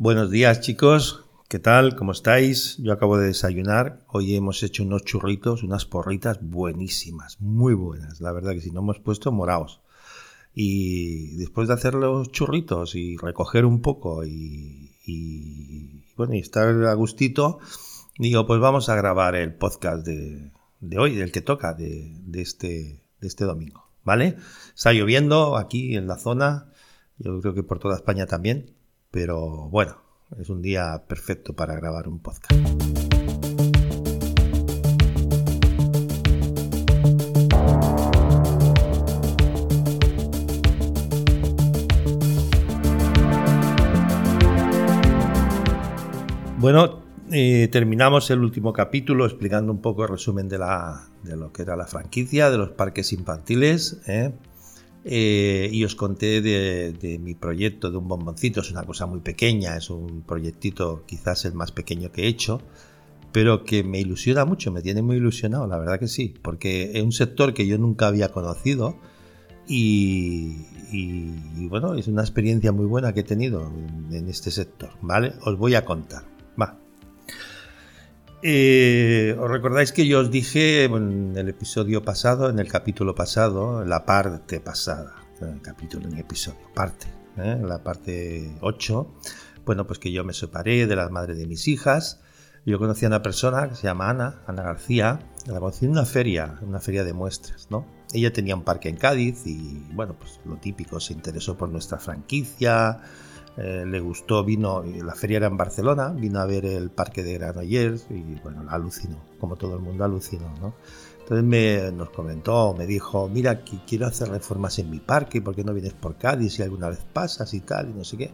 Buenos días chicos, ¿qué tal? ¿Cómo estáis? Yo acabo de desayunar. Hoy hemos hecho unos churritos, unas porritas buenísimas, muy buenas. La verdad que si no hemos puesto moraos. Y después de hacer los churritos y recoger un poco y, bueno, y estar a gustito, digo, pues vamos a grabar el podcast de, hoy, del que toca, de, este, de este domingo. ¿Vale? Está lloviendo aquí en la zona, yo creo que por toda España también. Pero bueno, es un día perfecto para grabar un podcast. Bueno, eh, terminamos el último capítulo explicando un poco el resumen de, la, de lo que era la franquicia, de los parques infantiles. ¿eh? Eh, y os conté de, mi proyecto de un bomboncito. Es una cosa muy pequeña, es un proyectito quizás el más pequeño que he hecho, pero que me ilusiona mucho, me tiene muy ilusionado, la verdad que sí, porque es un sector que yo nunca había conocido y, bueno, es una experiencia muy buena que he tenido en, este sector, ¿vale? Os voy a contar. Va. Eh, ¿Os recordáis que yo os dije en el episodio pasado, en el capítulo pasado, la parte pasada, el capítulo, en episodio, parte, ¿eh? la parte 8, bueno, pues que yo me separé de la madre de mis hijas. Yo conocí a una persona que se llama Ana, Ana García, la conocí en una feria, una feria de muestras, ¿no? Ella tenía un parque en Cádiz y, bueno, pues lo típico, se interesó por nuestra franquicia, eh, le gustó, vino, la feria era en Barcelona, vino a ver el parque de Granollers y bueno, alucinó, como todo el mundo alucinó, ¿no? Entonces me, nos comentó, me dijo, mira, quiero hacer reformas en mi parque, ¿por qué no vienes por Cádiz si alguna vez pasas y tal? Y no sé qué.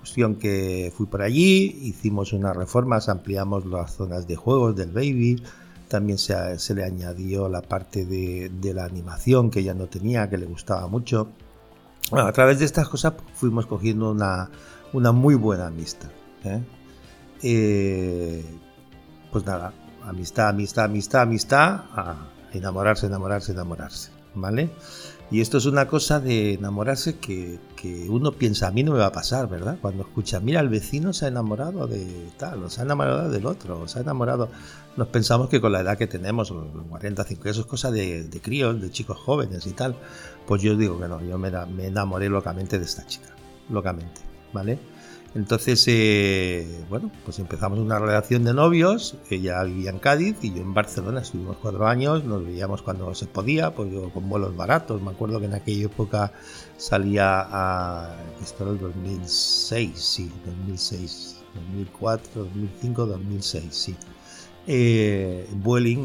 Cuestión que fui por allí, hicimos unas reformas, ampliamos las zonas de juegos del baby, también se, se le añadió la parte de, de la animación que ya no tenía, que le gustaba mucho bueno, a través de estas cosas fuimos cogiendo una, muy buena amistad. ¿eh? Eh, pues nada, amistad, amistad, amistad, amistad, enamorarse, enamorarse, enamorarse, ¿vale? Y esto es una cosa de enamorarse que, uno piensa, a mí no me va a pasar, ¿verdad? Cuando escucha, mira, el vecino se ha enamorado de tal, o se ha enamorado del otro, o se ha enamorado... Nos pensamos que con la edad que tenemos, los 40, 50, eso es cosa de, de críos, de chicos jóvenes y tal. Pues yo digo que no, yo me, me enamoré locamente de esta chica, locamente, ¿vale? Entonces, eh, bueno, pues empezamos una relación de novios. Ella vivía en Cádiz y yo en Barcelona. Estuvimos cuatro años, nos veíamos cuando se podía, pues yo con vuelos baratos. Me acuerdo que en aquella época salía a. Esto era el 2006, sí, 2006, 2004, 2005, 2006, sí eh,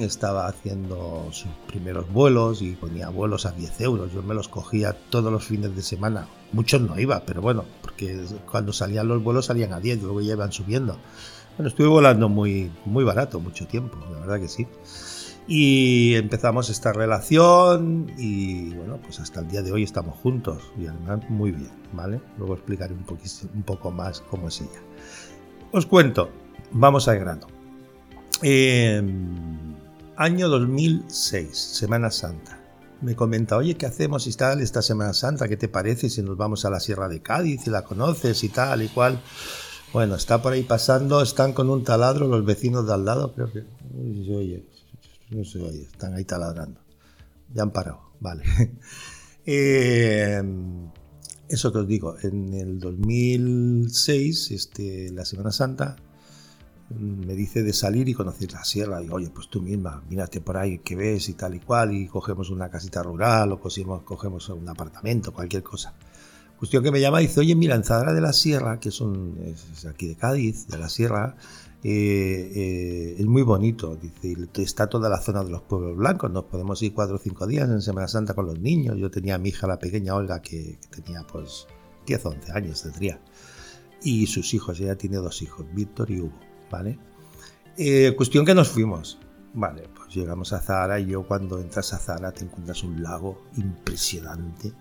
estaba haciendo sus primeros vuelos y ponía vuelos a 10 euros. Yo me los cogía todos los fines de semana. Muchos no iba, pero bueno, porque cuando salían los vuelos salían a 10, luego ya iban subiendo. Bueno, estuve volando muy, muy barato, mucho tiempo, la verdad que sí. Y empezamos esta relación y bueno, pues hasta el día de hoy estamos juntos y además muy bien, ¿vale? Luego explicaré un, un poco más cómo es ella. Os cuento, vamos al grano. Em, año 2006, Semana Santa. Me comenta, oye, ¿qué hacemos y tal esta Semana Santa? ¿Qué te parece si nos vamos a la Sierra de Cádiz y la conoces y tal y cual? Bueno, está por ahí pasando, están con un taladro los vecinos de al lado, creo que... No se oye, no se oye, están ahí taladrando. Ya han parado, vale. Em, eso que os digo, en el 2006, este, la Semana Santa, me dice de salir y conocer la sierra. Y oye, pues tú misma, mírate por ahí, que ves y tal y cual, y cogemos una casita rural o cogemos, un apartamento, cualquier cosa. Cuestión que me llama y dice, oye, mira, en de la Sierra, que es, aquí de Cádiz, de la Sierra, eh, eh, es muy bonito. Dice, está toda la zona de los pueblos blancos, nos podemos ir cuatro o cinco días en Semana Santa con los niños. Yo tenía a mi hija, la pequeña Olga, que, que tenía pues 10 o 11 años, tendría. Y sus hijos, ella tiene dos hijos, Víctor y Hugo. ¿Vale? Eh, cuestión que nos fuimos. Vale, pues llegamos a Zara y yo cuando entras a Zara te encuentras un lago impresionante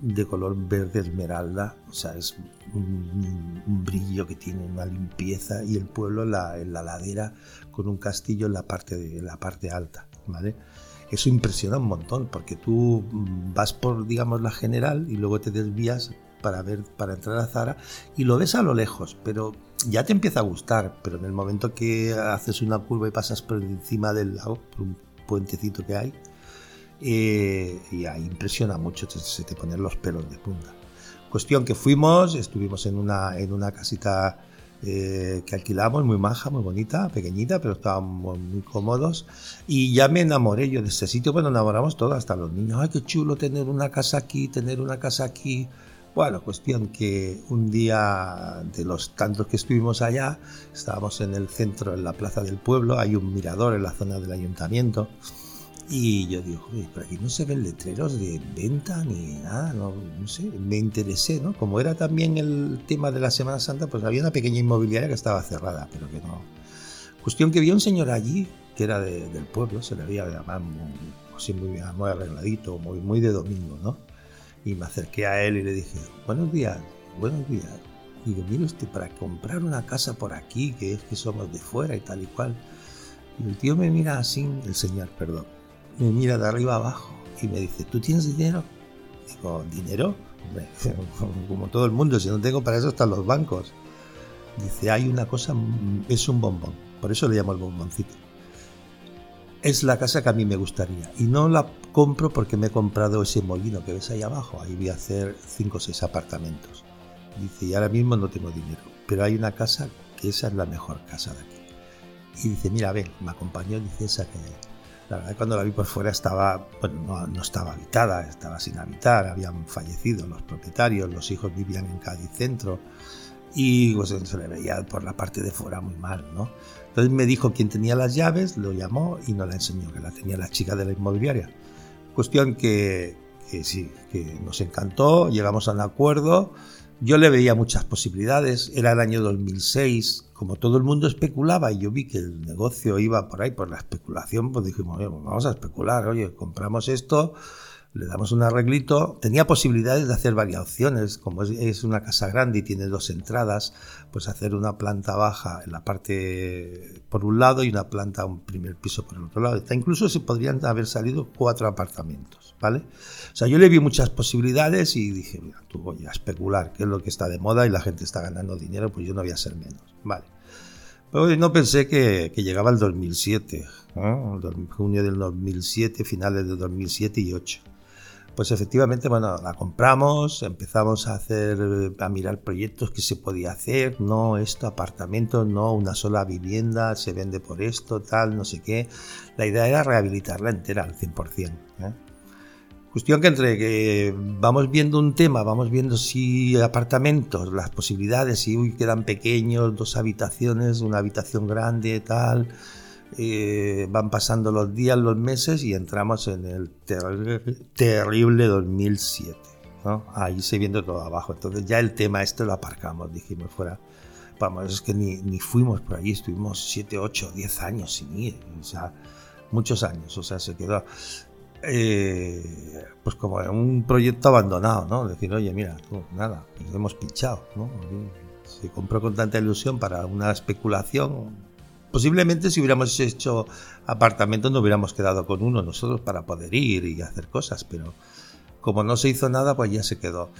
de color verde esmeralda, o sea, es un, brillo que tiene una limpieza y el pueblo en la, la, ladera con un castillo en la parte, de, la parte alta, ¿vale? Eso impresiona un montón porque tú vas por, digamos, la general y luego te desvías para ver, para entrar a Zara y lo ves a lo lejos, pero ya te empieza a gustar, pero en el momento que haces una curva y pasas por encima del lado, por un puentecito que hay, eh, y ahí impresiona mucho, se te ponen los pelos de punta. Cuestión que fuimos, estuvimos en una, en una casita eh, que alquilamos, muy maja, muy bonita, pequeñita, pero estábamos muy cómodos. Y ya me enamoré yo de este sitio, bueno, enamoramos todos, hasta los niños. Ay, qué chulo tener una casa aquí, tener una casa aquí. Bueno, cuestión que un día de los tantos que estuvimos allá, estábamos en el centro, en la plaza del pueblo, hay un mirador en la zona del ayuntamiento. Y yo digo, joder, aquí no se ven letreros de venta ni nada, no, sé, me interesé, ¿no? Como era también el tema de la Semana Santa, pues había una pequeña inmobiliaria que estaba cerrada, pero que no. Cuestión que vi un señor allí, que era del pueblo, se le veía llamar muy, muy, muy arregladito, muy, muy de domingo, ¿no? Y me acerqué a él y le dije, buenos días, buenos días. Digo, mire usted, para comprar una casa por aquí, que es que somos de fuera y tal y cual. Y el tío me mira así, el señor, perdón me mira de arriba abajo y me dice, ¿tú tienes dinero? Digo, ¿dinero? Como todo el mundo, si no tengo para eso están los bancos. Dice, hay una cosa, es un bombón, por eso le llamo el bomboncito. Es la casa que a mí me gustaría y no la compro porque me he comprado ese molino que ves ahí abajo. Ahí voy a hacer 5 o 6 apartamentos. Dice, y ahora mismo no tengo dinero, pero hay una casa que esa es la mejor casa de aquí. Y dice, mira, ven, me acompañó, dice esa que la verdad cuando la vi por fuera estaba, bueno, no, estaba habitada, estaba sin habitar, habían fallecido los propietarios, los hijos vivían en Cádiz Centro y pues, se le veía por la parte de fuera muy mal, ¿no? Entonces me dijo quién tenía las llaves, lo llamó y nos la enseñó, que la tenía la chica de la inmobiliaria. Cuestión que, que sí, que nos encantó, llegamos a un acuerdo, yo le veía muchas posibilidades, era el año 2006, como todo el mundo especulaba y yo vi que el negocio iba por ahí, por la especulación, pues dijimos, pues vamos a especular, oye, compramos esto, le damos un arreglito. Tenía posibilidades de hacer varias opciones, como es, una casa grande y tiene dos entradas, pues hacer una planta baja en la parte por un lado y una planta, un primer piso por el otro lado. Incluso se podrían haber salido cuatro apartamentos, ¿vale? O sea, yo le vi muchas posibilidades y dije, mira, tú voy a especular, que es lo que está de moda y la gente está ganando dinero, pues yo no voy a ser menos, ¿vale? Pero no pensé que, llegaba el 2007, junio del 2007, finales del 2007 y 8. Pues efectivamente, bueno, la compramos, empezamos a hacer, a mirar proyectos que se podía hacer, no esto, apartamento, no una sola vivienda, se vende por esto, tal, no sé qué. La idea era rehabilitarla entera al 100%. ¿eh? Cuestión que entre que vamos viendo un tema, vamos viendo si apartamentos, las posibilidades, si uy, quedan pequeños, dos habitaciones, una habitación grande, tal eh, van pasando los días, los meses y entramos en el terrible 2007. Ahí se viendo todo abajo. Entonces ya el tema este lo aparcamos, dijimos fuera. Vamos, es que ni, ni fuimos por allí, estuvimos 7, 8, 10 años sin ir. O sea, muchos años. O sea, se quedó eh, pues como un proyecto abandonado, ¿no? Decir, oye, mira, nada, pues hemos pinchado, ¿no? Se compró con tanta ilusión para una especulación, Posiblemente si hubiéramos hecho apartamentos no hubiéramos quedado con uno nosotros para poder ir y hacer cosas, pero como no se hizo nada, pues ya se quedó.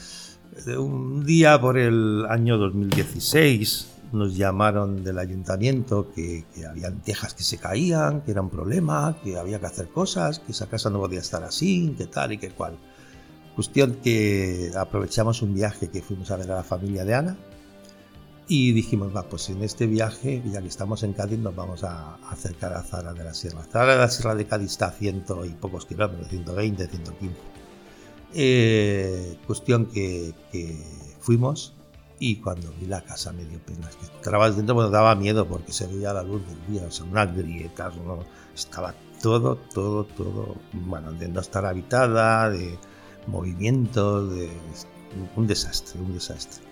Un día por el año 2016 nos llamaron del ayuntamiento que, que habían tejas que se caían, que era un problema, que había que hacer cosas, que esa casa no podía estar así, que tal y que cual. Cuestión que aprovechamos un viaje que fuimos a ver a la familia de Ana y dijimos, va, pues en este viaje, ya que estamos en Cádiz, nos vamos a acercar a Zara de la Sierra. Zara de la Sierra de Cádiz está a ciento y pocos kilómetros, 120, 115. Eh, cuestión que, fuimos y cuando vi la casa me dio pena. Es que entrabas dentro, bueno, daba miedo porque se veía la luz del día, o sea, unas grietas, estaba todo, todo, todo, bueno, de no estar habitada, de movimiento, de un desastre, un desastre.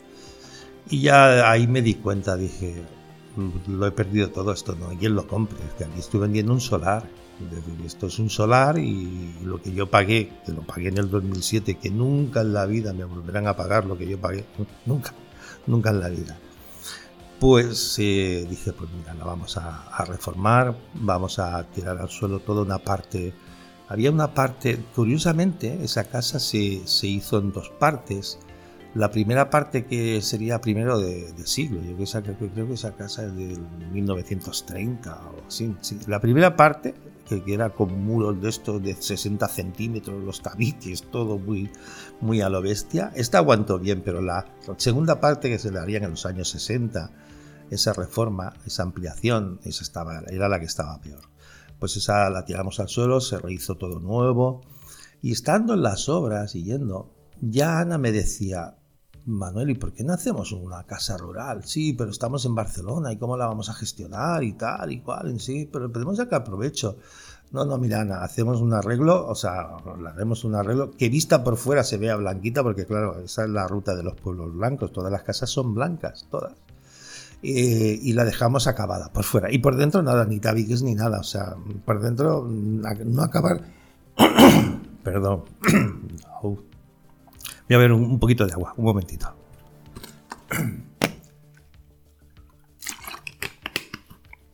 Y ya ahí me di cuenta, dije, lo he perdido todo esto, no hay quien lo compre, es que aquí estoy vendiendo un solar. esto es un solar y lo que yo pagué, que lo pagué en el 2007, que nunca en la vida me volverán a pagar lo que yo pagué, nunca, nunca en la vida. Pues eh, dije, pues mira, la vamos a, reformar, vamos a tirar al suelo toda una parte. Había una parte, curiosamente, esa casa se, se hizo en dos partes La primera parte que sería primero de, siglo, yo creo que esa casa es del 1930 o así. La primera parte, que, era con muros de estos de 60 centímetros, los tabiques, todo muy, muy a lo bestia, esta aguantó bien, pero la segunda parte que se le harían en los años 60, esa reforma, esa ampliación, esa estaba, era la que estaba peor. Pues esa la tiramos al suelo, se rehizo todo nuevo. Y estando en las obras y yendo, ya Ana me decía, Manuel, ¿y por qué no hacemos una casa rural? Sí, pero estamos en Barcelona y cómo la vamos a gestionar y tal y cual, sí, pero podemos sacar provecho. No, no, mira, Ana, hacemos un arreglo, o sea, le haremos un arreglo que vista por fuera se vea blanquita, porque claro, esa es la ruta de los pueblos blancos, todas las casas son blancas, todas. Y la dejamos acabada por fuera. Y por dentro nada, ni tabiques ni nada, o sea, por dentro no acabar... Perdón. Voy a ver un, poquito de agua, un momentito.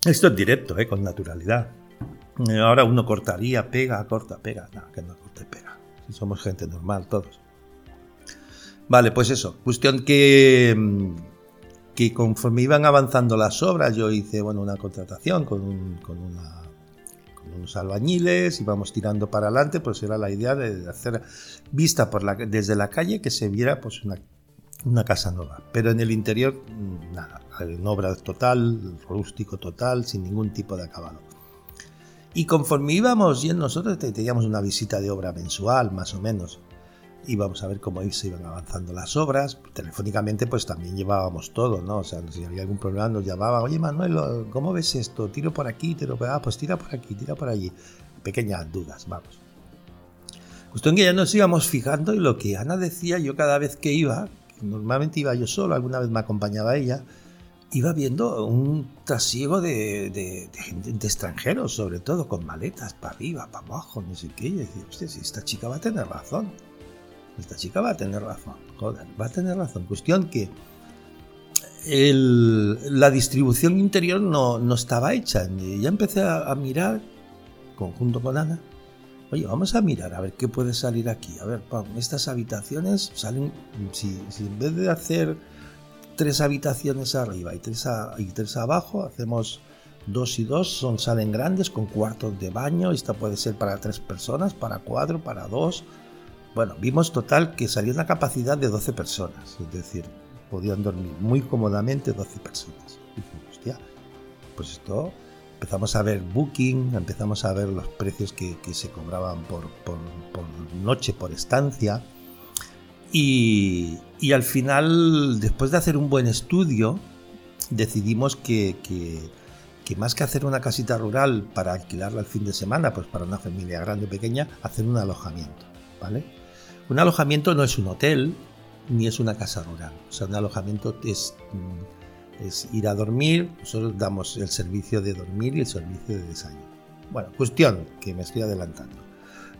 Esto es directo, ¿eh? con naturalidad. Eh, ahora uno cortaría, pega, corta, pega. No, que no corte, pega. Somos gente normal todos. Vale, pues eso. Cuestión que, que conforme iban avanzando las obras, yo hice bueno, una contratación con, con una unos albañiles, íbamos tirando para adelante, pues era la idea de hacer vista por la, desde la calle que se viera pues una, una casa nueva. Pero en el interior, mm, nada, en obra total, rústico total, sin ningún tipo de acabado. Y conforme íbamos y nosotros teníamos una visita de obra mensual, más o menos íbamos a ver cómo se iban avanzando las obras. Telefónicamente, pues también llevábamos todo, ¿no? O sea, si había algún problema, nos llamaban, oye Manuel, ¿cómo ves esto? Tiro por aquí, tiro por allá, pues tira por aquí, tira por allí. Pequeñas dudas, vamos. Justo en que ya nos íbamos fijando y lo que Ana decía, yo cada vez que iba, normalmente iba yo solo, alguna vez me acompañaba ella, iba viendo un trasiego de, extranjeros, sobre todo, con maletas para arriba, para abajo, no sé qué. Y decía, hostia, si esta chica va a tener razón esta chica va a tener razón, joder, va a tener razón. Cuestión que la distribución interior no, no, estaba hecha. Ya empecé a, mirar, conjunto con Ana, oye, vamos a mirar a ver qué puede salir aquí. A ver, estas habitaciones salen, si, en vez de hacer tres habitaciones arriba y tres, y tres abajo, hacemos dos y dos, son, salen grandes con cuartos de baño. Esta puede ser para tres personas, para cuatro, para dos bueno, vimos total que salió una capacidad de 12 personas, es decir, podían dormir muy cómodamente 12 personas. Y hostia, pues esto empezamos a ver booking, empezamos a ver los precios que, se cobraban por, noche, por estancia. Y, al final, después de hacer un buen estudio, decidimos que, que, más que hacer una casita rural para alquilarla el fin de semana, pues para una familia grande o pequeña, hacer un alojamiento. ¿Vale? Un alojamiento no es un hotel ni es una casa rural. O sea, un alojamiento es, mm, es ir a dormir. Nosotros damos el servicio de dormir y el servicio de desayuno. Bueno, cuestión que me estoy adelantando.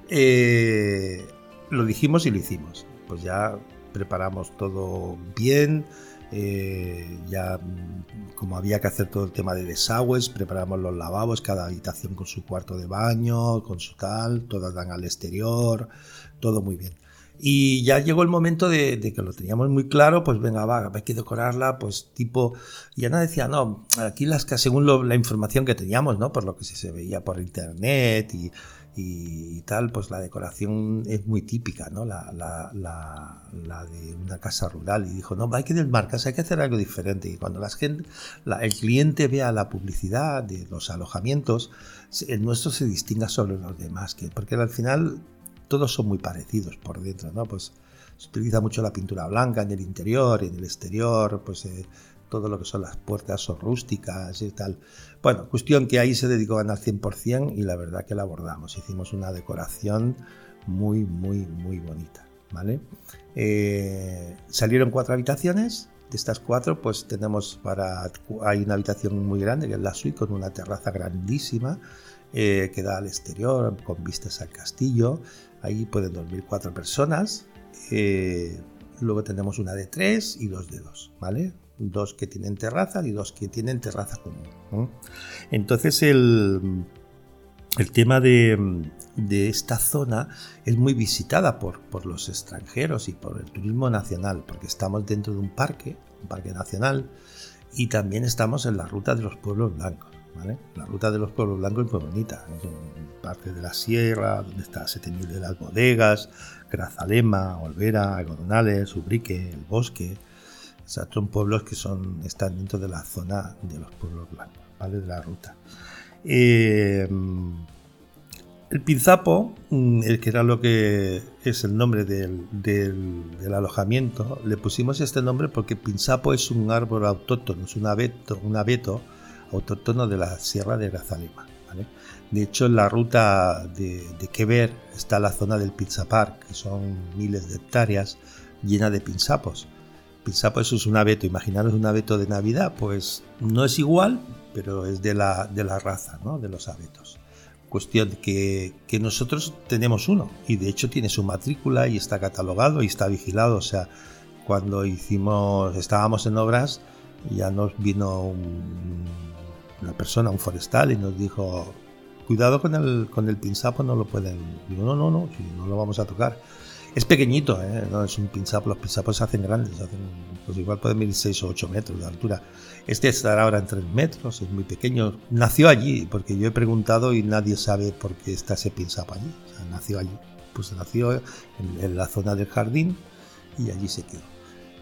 Eh, lo dijimos y lo hicimos. Pues ya preparamos todo bien. Eh, ya mm, como había que hacer todo el tema de desagües, preparamos los lavabos, cada habitación con su cuarto de baño, con su tal, todas dan al exterior, todo muy bien. Y ya llegó el momento de, que lo teníamos muy claro, pues venga, va, hay que decorarla, pues tipo, y Ana decía, no, aquí las que según la información que teníamos, ¿no? Por lo que se, veía por internet y, y, tal, pues la decoración es muy típica, ¿no? La, la, la, de una casa rural. Y dijo, no, hay que desmarcarse, hay que hacer algo diferente. Y cuando la gente, el cliente vea la publicidad de los alojamientos, el nuestro se distinga sobre los demás, que, porque al final todos son muy parecidos por dentro, ¿no? Pues se utiliza mucho la pintura blanca en el interior y en el exterior, pues eh, todo lo que son las puertas rústicas y tal. Bueno, cuestión que ahí se dedicó al 100% y la verdad que la abordamos. Hicimos una decoración muy, muy, muy bonita, ¿vale? Eh, salieron cuatro habitaciones. De estas cuatro, pues tenemos para... Hay una habitación muy grande, que es la suite, con una terraza grandísima, eh, que da al exterior, con vistas al castillo. Ahí pueden dormir cuatro personas. Eh, luego tenemos una de tres y dos de dos, ¿vale? Dos que tienen terraza y dos que tienen terraza común. Entonces el, el tema de, esta zona es muy visitada por, por, los extranjeros y por el turismo nacional, porque estamos dentro de un parque, un parque nacional, y también estamos en la ruta de los pueblos blancos. La ruta de los pueblos blancos es muy bonita, parte de la sierra, donde está Setemil de las bodegas, Grazalema, Olvera, Algodonales, Ubrique, el bosque. son pueblos que son, están dentro de la zona de los pueblos blancos, ¿vale? de la ruta. Eh, el Pinzapo, mm, el que era lo que es el nombre del, alojamiento, le pusimos este nombre porque Pinzapo es un árbol autóctono, es un abeto, un abeto autóctono de la Sierra de Grazalema. De hecho, en la ruta de, Quever está la zona del Pinzapar, que son miles de hectáreas llena de pinzapos. Pinzapo eso es un abeto, imaginaros un abeto de Navidad, pues no es igual, pero es de la, de la raza, ¿no? de los abetos. Cuestión que, que nosotros tenemos uno y de hecho tiene su matrícula y está catalogado y está vigilado. O sea, cuando hicimos, estábamos en obras, ya nos vino una persona, un forestal, y nos dijo, cuidado con el, con el pinzapo, no lo pueden. Digo, no, no, no, no lo vamos a tocar. Es pequeñito, ¿eh? no es un pinzapo, los pinzapos se hacen grandes, pues igual pueden medir 6 o 8 metros de altura. Este estará ahora en 3 metros, es muy pequeño. Nació allí, porque yo he preguntado y nadie sabe por qué está ese pinzapo allí. Nació allí. Pues nació en, la zona del jardín y allí se quedó.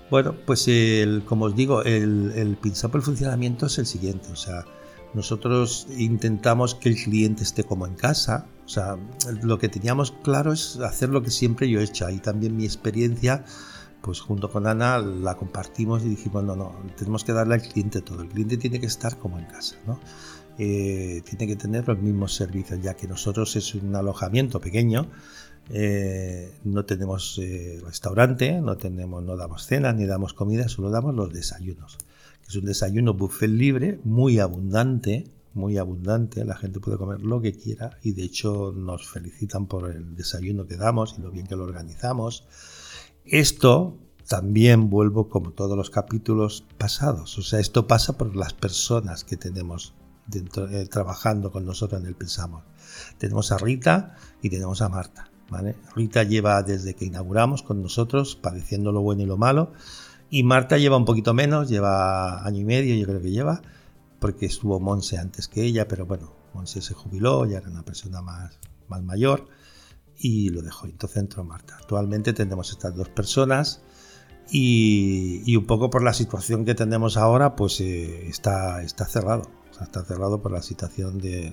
Bueno, pues el, como os digo, el, el pinzapo, el funcionamiento es el siguiente. O sea, nosotros intentamos que el cliente esté como en casa. O sea, lo que teníamos claro es hacer lo que siempre yo he hecho. Ahí también mi experiencia pues junto con Ana la compartimos y dijimos, no, no, tenemos que darle al cliente todo. El cliente tiene que estar como en casa, ¿no? Eh, tiene que tener los mismos servicios, ya que nosotros es un alojamiento pequeño, eh, no tenemos eh, restaurante, no, tenemos, no damos cenas ni damos comida, solo damos los desayunos. Es un desayuno buffet libre, muy abundante, muy abundante, la gente puede comer lo que quiera y de hecho nos felicitan por el desayuno que damos y lo bien que lo organizamos. Esto también vuelvo como todos los capítulos pasados. O sea, esto pasa por las personas que tenemos dentro, eh, trabajando con nosotros en el Pensamos. Tenemos a Rita y tenemos a Marta. Rita lleva desde que inauguramos con nosotros, padeciendo lo bueno y lo malo. Y Marta lleva un poquito menos, lleva año y medio, yo creo que lleva, porque estuvo Monse antes que ella, pero bueno, Monse se jubiló, ya era una persona más, más mayor y lo dejó. Entonces entró Marta. Actualmente tenemos estas dos personas y, un poco por la situación que tenemos ahora, pues eh, está, está cerrado. está cerrado por la situación de,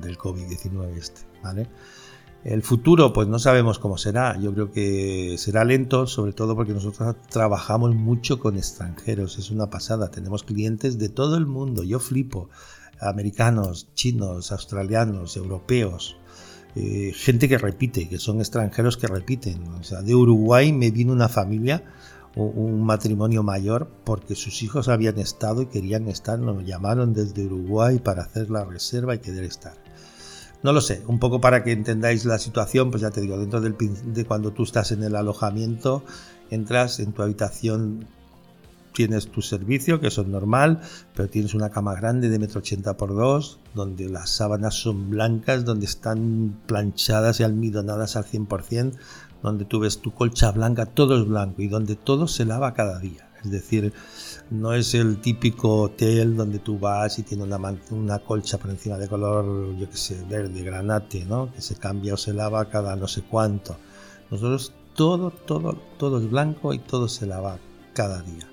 del COVID-19 este, ¿vale? El futuro, pues no sabemos cómo será. Yo creo que será lento, sobre todo porque nosotros trabajamos mucho con extranjeros. Es una pasada. Tenemos clientes de todo el mundo. Yo flipo. Americanos, chinos, australianos, europeos. Eh, gente que repite, que son extranjeros que repiten. O sea, de Uruguay me vino una familia, un matrimonio mayor, porque sus hijos habían estado y querían estar, nos llamaron desde Uruguay para hacer la reserva y querer estar. No lo sé, un poco para que entendáis la situación, pues ya te digo, dentro del, de cuando tú estás en el alojamiento, entras en tu habitación tienes tu servicio, que eso es normal, pero tienes una cama grande de metro ochenta por dos, donde las sábanas son blancas, donde están planchadas y almidonadas al 100%, donde tú ves tu colcha blanca, todo es blanco y donde todo se lava cada día. Es decir, no es el típico hotel donde tú vas y tiene una, una colcha por encima de color, yo que sé, verde, granate, ¿no? Que se cambia o se lava cada no sé cuánto. Nosotros todo, todo, todo es blanco y todo se lava cada día.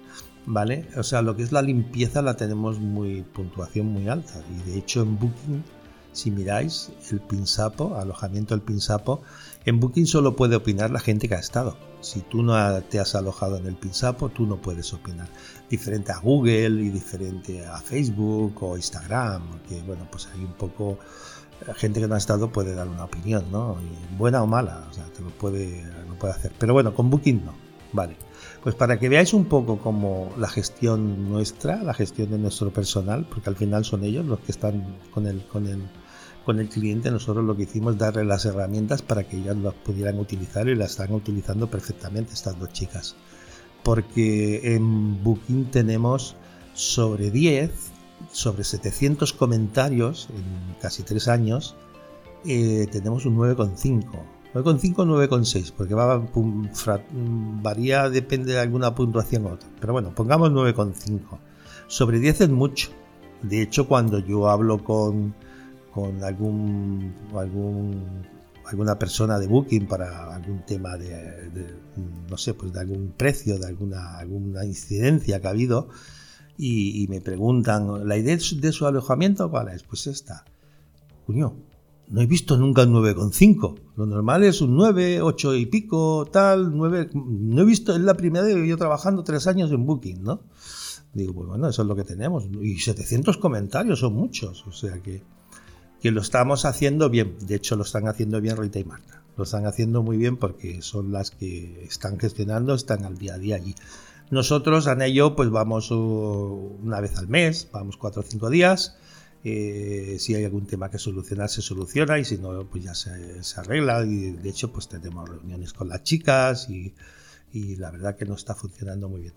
¿vale? O sea, lo que es la limpieza la tenemos muy puntuación muy alta y de hecho en Booking, si miráis el Pinsapo, alojamiento del Pinsapo, en Booking solo puede opinar la gente que ha estado. Si tú no te has alojado en el Pinsapo, tú no puedes opinar. Diferente a Google y diferente a Facebook o Instagram, que bueno, pues hay un poco la gente que no ha estado puede dar una opinión, ¿no? buena o mala, o sea, te lo puede, puede hacer. Pero bueno, con Booking no, vale. Pues para que veáis un poco como la gestión nuestra, la gestión de nuestro personal, porque al final son ellos los que están con el, con el, con el cliente, nosotros lo que hicimos darle las herramientas para que ellas las pudieran utilizar y las están utilizando perfectamente estas dos chicas. Porque en Booking tenemos sobre 10, sobre 700 comentarios en casi 3 años eh, tenemos un 9,5. 9,5 o 9,6, porque va, varía, depende de alguna puntuación u otra. Pero bueno, pongamos 9,5. Sobre 10 es mucho. De hecho, cuando yo hablo con, con algún, algún alguna persona de Booking para algún tema de, no sé, pues de algún precio, de alguna, alguna incidencia que ha habido, y, me preguntan, ¿la idea de su alojamiento cuál es? Pues esta. Cuño, no he visto nunca un 9,5. Lo normal es un 9, 8 y pico, tal, 9. No he visto, es la primera vez que yo trabajando tres años en Booking, ¿no? Digo, pues bueno, eso es lo que tenemos. Y 700 comentarios son muchos, o sea que, que lo estamos haciendo bien. De hecho, lo están haciendo bien Rita y Marta. Lo están haciendo muy bien porque son las que están gestionando, están al día a día allí. Nosotros, Ana y yo, pues vamos uh, una vez al mes, vamos cuatro o cinco días eh, si hay algún tema que solucionar, se soluciona y si no, pues ya se, arregla. Y de hecho, pues tenemos reuniones con las chicas y, la verdad que no está funcionando muy bien.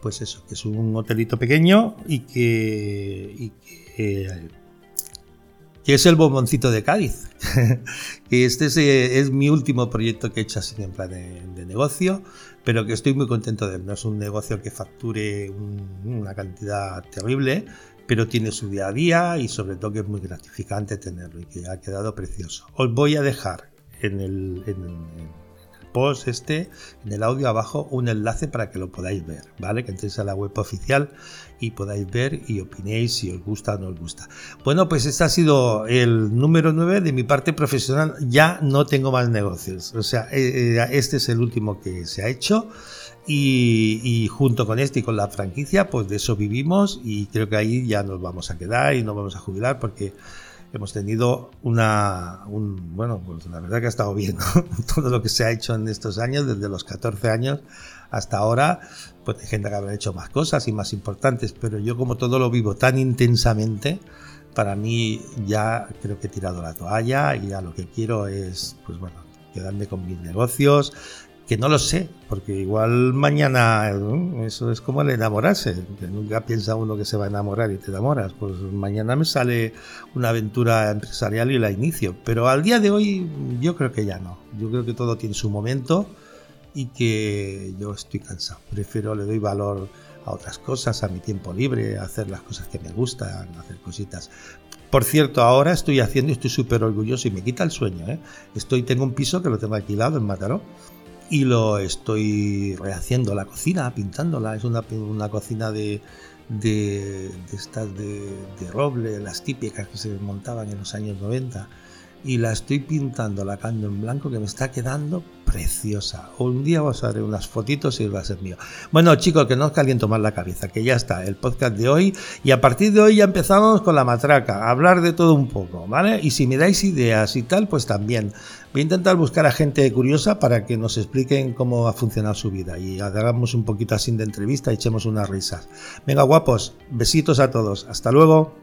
Pues eso, que es un hotelito pequeño y que, que, es el bomboncito de Cádiz. que este es, mi último proyecto que he hecho así en plan de, negocio, pero que estoy muy contento de él. No es un negocio que facture una cantidad terrible, pero tiene su día a día y sobre todo que es muy gratificante tenerlo y que ha quedado precioso. Os voy a dejar en el, post este, en el audio abajo, un enlace para que lo podáis ver, ¿vale? Que entréis a la web oficial y podáis ver y opinéis si os gusta o no os gusta. Bueno, pues este ha sido el número 9 de mi parte profesional. Ya no tengo más negocios. O sea, eh, eh, este es el último que se ha hecho. Y, junto con este y con la franquicia, pues de eso vivimos y creo que ahí ya nos vamos a quedar y nos vamos a jubilar porque hemos tenido una, un, bueno, pues la verdad que ha estado bien todo lo que se ha hecho en estos años, desde los 14 años hasta ahora, pues hay gente que habrá hecho más cosas y más importantes, pero yo como todo lo vivo tan intensamente, para mí ya creo que he tirado la toalla y ya lo que quiero es, pues bueno, quedarme con mis negocios, que no lo sé, porque igual mañana eso es como el enamorarse, nunca piensa uno que se va a enamorar y te enamoras, pues mañana me sale una aventura empresarial y la inicio, pero al día de hoy yo creo que ya no, yo creo que todo tiene su momento y que yo estoy cansado, prefiero, le doy valor a otras cosas, a mi tiempo libre, a hacer las cosas que me gustan, hacer cositas. Por cierto, ahora estoy haciendo, y estoy súper orgulloso y me quita el sueño. ¿eh? Estoy, tengo un piso que lo tengo alquilado en Mataró y lo estoy rehaciendo la cocina, pintándola. Es una, una cocina de, de, estas de, de, roble, las típicas que se montaban en los años 90. Y la estoy pintando, la cando en blanco, que me está quedando preciosa. Un día os haré unas fotitos y va a ser mío. Bueno, chicos, que no os caliento más la cabeza, que ya está el podcast de hoy. Y a partir de hoy ya empezamos con la matraca, a hablar de todo un poco, ¿vale? Y si me dais ideas y tal, pues también. Voy a intentar buscar a gente curiosa para que nos expliquen cómo ha funcionado su vida y hagamos un poquito así de entrevista y echemos unas risas. Venga, guapos, besitos a todos. Hasta luego.